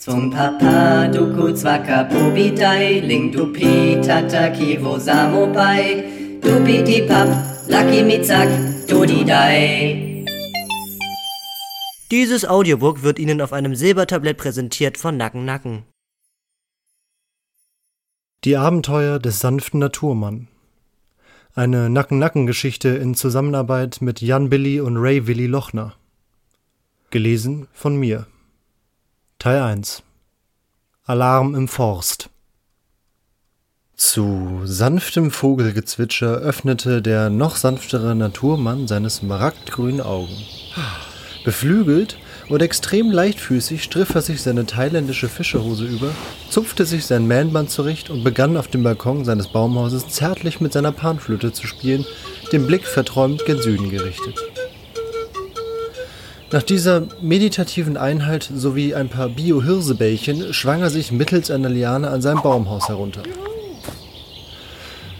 Zum Papa duku zwaka pobidai, ling dupi tataki wo samobai, dupi di pap, lucky mitzak, dodidai. Dieses Audiobook wird Ihnen auf einem Silbertablett präsentiert von Nacken Nacken. Die Abenteuer des sanften Naturmann. Eine Nacken-Nacken-Geschichte in Zusammenarbeit mit Jan Billy und Ray Willy Lochner. Gelesen von mir. Teil 1 Alarm im Forst Zu sanftem Vogelgezwitscher öffnete der noch sanftere Naturmann seine smaragdgrünen Augen. Beflügelt und extrem leichtfüßig striff er sich seine thailändische Fischerhose über, zupfte sich sein Mähnband zurecht und begann auf dem Balkon seines Baumhauses zärtlich mit seiner Panflöte zu spielen, den Blick verträumt gen Süden gerichtet. Nach dieser meditativen Einheit sowie ein paar Bio-Hirsebällchen schwang er sich mittels einer Liane an sein Baumhaus herunter.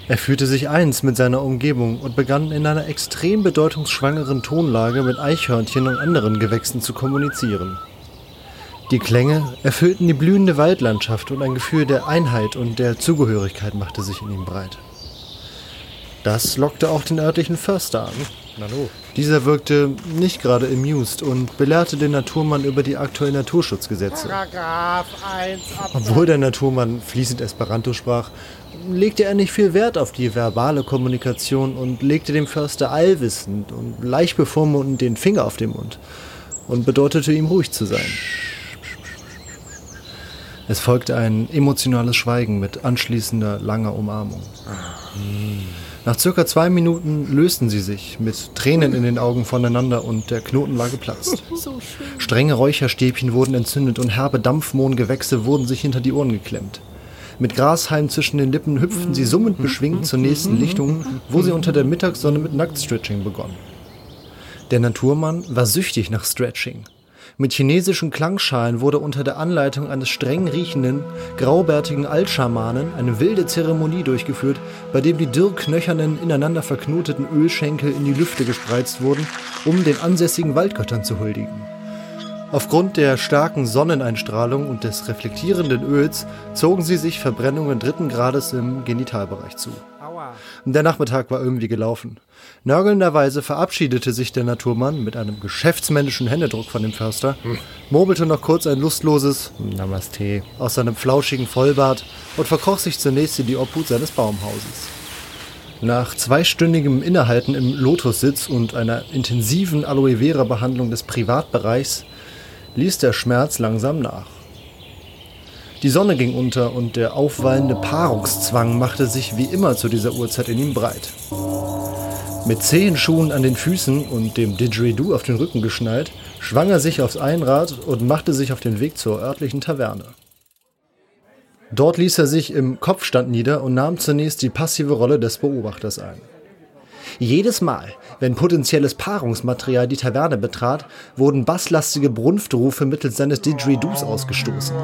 Er fühlte sich eins mit seiner Umgebung und begann in einer extrem bedeutungsschwangeren Tonlage mit Eichhörnchen und anderen Gewächsen zu kommunizieren. Die Klänge erfüllten die blühende Waldlandschaft und ein Gefühl der Einheit und der Zugehörigkeit machte sich in ihm breit. Das lockte auch den örtlichen Förster an. Dieser wirkte nicht gerade amused und belehrte den Naturmann über die aktuellen Naturschutzgesetze. Paragraph 1 Obwohl der Naturmann fließend Esperanto sprach, legte er nicht viel Wert auf die verbale Kommunikation und legte dem Förster allwissend und leicht bevormundend den Finger auf den Mund und bedeutete ihm ruhig zu sein. Es folgte ein emotionales Schweigen mit anschließender langer Umarmung. Hm. Nach circa zwei Minuten lösten sie sich, mit Tränen in den Augen voneinander und der Knoten war geplatzt. So Strenge Räucherstäbchen wurden entzündet und herbe Dampfmohngewächse wurden sich hinter die Ohren geklemmt. Mit Grashalm zwischen den Lippen hüpften sie summend beschwingt zur nächsten Lichtung, wo sie unter der Mittagssonne mit Nacktstretching begonnen. Der Naturmann war süchtig nach Stretching. Mit chinesischen Klangschalen wurde unter der Anleitung eines streng riechenden, graubärtigen Altschamanen eine wilde Zeremonie durchgeführt, bei dem die dürrknöchernen, ineinander verknoteten Ölschenkel in die Lüfte gespreizt wurden, um den ansässigen Waldgöttern zu huldigen. Aufgrund der starken Sonneneinstrahlung und des reflektierenden Öls zogen sie sich Verbrennungen dritten Grades im Genitalbereich zu. Der Nachmittag war irgendwie gelaufen. Nörgelnderweise verabschiedete sich der Naturmann mit einem geschäftsmännischen Händedruck von dem Förster, murmelte noch kurz ein lustloses Namaste aus seinem flauschigen Vollbart und verkroch sich zunächst in die Obhut seines Baumhauses. Nach zweistündigem Innehalten im Lotussitz und einer intensiven Aloe Vera Behandlung des Privatbereichs ließ der Schmerz langsam nach. Die Sonne ging unter und der aufwallende Paarungszwang machte sich wie immer zu dieser Uhrzeit in ihm breit. Mit Zehenschuhen an den Füßen und dem Didgeridoo auf den Rücken geschnallt, schwang er sich aufs Einrad und machte sich auf den Weg zur örtlichen Taverne. Dort ließ er sich im Kopfstand nieder und nahm zunächst die passive Rolle des Beobachters ein. Jedes Mal, wenn potenzielles Paarungsmaterial die Taverne betrat, wurden basslastige Brunftrufe mittels seines Didgeridoos ausgestoßen.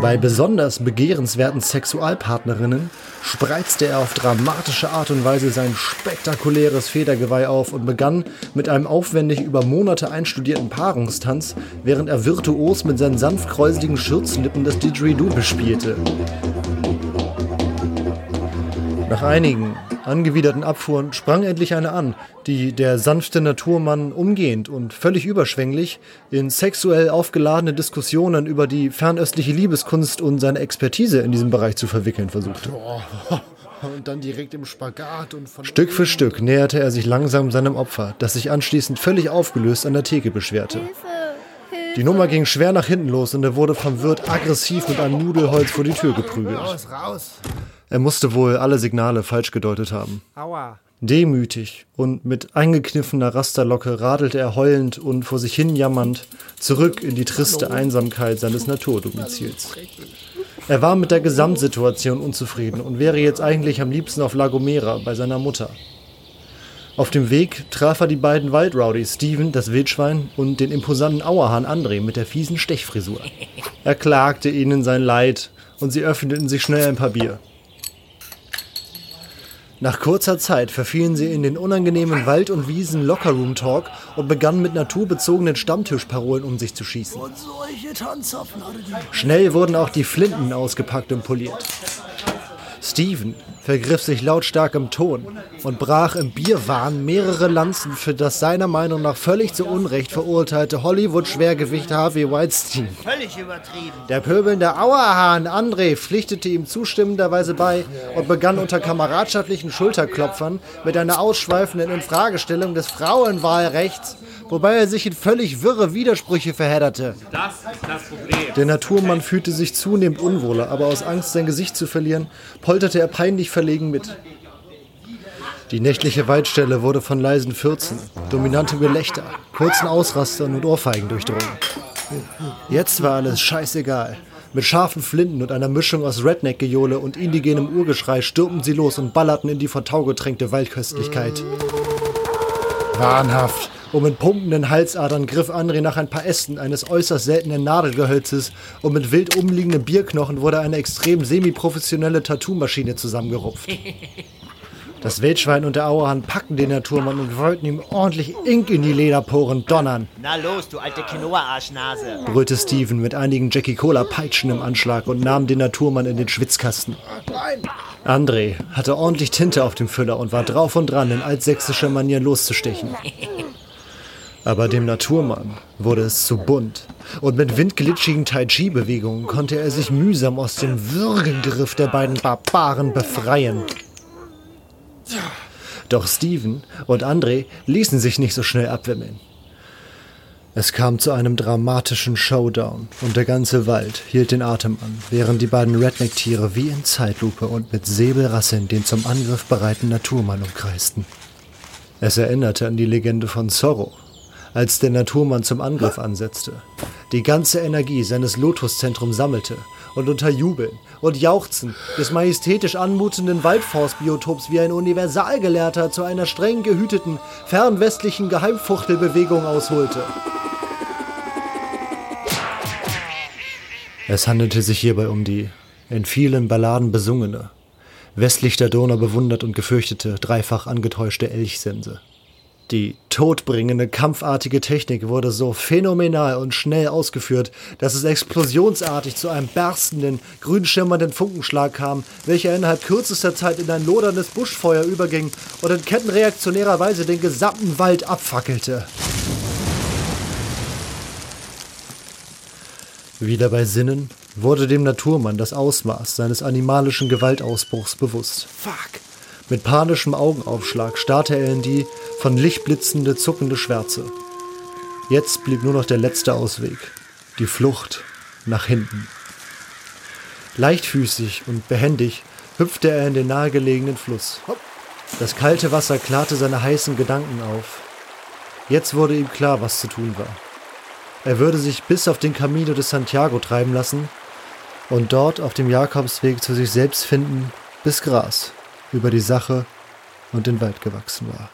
Bei besonders begehrenswerten Sexualpartnerinnen spreizte er auf dramatische Art und Weise sein spektakuläres Federgeweih auf und begann mit einem aufwendig über Monate einstudierten Paarungstanz, während er virtuos mit seinen sanft kräuseligen Schurzlippen das Didgeridoo bespielte. Nach einigen angewiderten Abfuhren sprang endlich eine an, die der sanfte Naturmann umgehend und völlig überschwänglich in sexuell aufgeladene Diskussionen über die fernöstliche Liebeskunst und seine Expertise in diesem Bereich zu verwickeln versuchte. Und dann direkt im Spagat und von Stück für Stück näherte er sich langsam seinem Opfer, das sich anschließend völlig aufgelöst an der Theke beschwerte. Die Nummer ging schwer nach hinten los und er wurde vom Wirt aggressiv mit einem Nudelholz vor die Tür geprügelt. Raus, raus. Er musste wohl alle Signale falsch gedeutet haben. Aua. Demütig und mit eingekniffener Rasterlocke radelte er heulend und vor sich hin jammernd zurück in die triste Einsamkeit seines Naturdomizils. Er war mit der Gesamtsituation unzufrieden und wäre jetzt eigentlich am liebsten auf La Gomera bei seiner Mutter. Auf dem Weg traf er die beiden Waldrowdies, Steven, das Wildschwein, und den imposanten Auerhahn André mit der fiesen Stechfrisur. Er klagte ihnen sein Leid und sie öffneten sich schnell ein paar Bier. Nach kurzer Zeit verfielen sie in den unangenehmen Wald- und Wiesen-Lockerroom-Talk und begannen mit naturbezogenen Stammtischparolen um sich zu schießen. Schnell wurden auch die Flinten ausgepackt und poliert. Steven vergriff sich lautstark im Ton und brach im Bierwahn mehrere Lanzen für das seiner Meinung nach völlig zu Unrecht verurteilte Hollywood-Schwergewicht Harvey Weinstein. Völlig übertrieben. Der pöbelnde Auerhahn André pflichtete ihm zustimmenderweise bei und begann unter kameradschaftlichen Schulterklopfern mit einer ausschweifenden Infragestellung des Frauenwahlrechts, wobei er sich in völlig wirre Widersprüche verhedderte. Das ist das Problem. Der Naturmann fühlte sich zunehmend unwohler, aber aus Angst, sein Gesicht zu verlieren, polterte er peinlich verlegen mit. Die nächtliche Waldstelle wurde von leisen Fürzen, dominantem Gelächter, kurzen Ausrastern und Ohrfeigen durchdrungen. Jetzt war alles scheißegal. Mit scharfen Flinten und einer Mischung aus Redneck-Gejohle und indigenem Urgeschrei stürmten sie los und ballerten in die von Tau getränkte Waldköstlichkeit. Wahnhaft. Und mit pumpenden Halsadern griff André nach ein paar Ästen eines äußerst seltenen Nadelgehölzes und mit wild umliegenden Bierknochen wurde eine extrem semi-professionelle Tattoo-Maschine zusammengerupft. Das Wildschwein und der Auerhahn packten den Naturmann und wollten ihm ordentlich Ink in die Lederporen donnern, Na los, du alte Quinoa-Arschnase. brüllte Steven mit einigen Jackie Cola-Peitschen im Anschlag und nahm den Naturmann in den Schwitzkasten. André hatte ordentlich Tinte auf dem Füller und war drauf und dran, in altsächsischer Manier loszustechen. Aber dem Naturmann wurde es zu bunt. Und mit windglitschigen Tai-Chi-Bewegungen konnte er sich mühsam aus dem Würgegriff der beiden Barbaren befreien. Doch Steven und André ließen sich nicht so schnell abwimmeln. Es kam zu einem dramatischen Showdown und der ganze Wald hielt den Atem an, während die beiden Redneck-Tiere wie in Zeitlupe und mit Säbelrasseln den zum Angriff bereiten Naturmann umkreisten. Es erinnerte an die Legende von Zorro, als der Naturmann zum Angriff ansetzte, die ganze Energie seines Lotuszentrums sammelte und unter Jubeln und Jauchzen des majestätisch anmutenden Waldforstbiotops wie ein Universalgelehrter zu einer streng gehüteten, fernwestlichen Geheimfuchtelbewegung ausholte. Es handelte sich hierbei um die in vielen Balladen besungene, westlich der Donau bewundert und gefürchtete, dreifach angetäuschte Elchsense. Die todbringende, kampfartige Technik wurde so phänomenal und schnell ausgeführt, dass es explosionsartig zu einem berstenden, grünschimmernden Funkenschlag kam, welcher innerhalb kürzester Zeit in ein loderndes Buschfeuer überging und in kettenreaktionärer Weise den gesamten Wald abfackelte. Wieder bei Sinnen wurde dem Naturmann das Ausmaß seines animalischen Gewaltausbruchs bewusst. Fuck! Mit panischem Augenaufschlag starrte er in die von Licht blitzende, zuckende Schwärze. Jetzt blieb nur noch der letzte Ausweg. Die Flucht nach hinten. Leichtfüßig und behendig hüpfte er in den nahegelegenen Fluss. Das kalte Wasser klarte seine heißen Gedanken auf. Jetzt wurde ihm klar, was zu tun war. Er würde sich bis auf den Camino de Santiago treiben lassen und dort auf dem Jakobsweg zu sich selbst finden, bis Gras über die Sache und den Wald gewachsen war.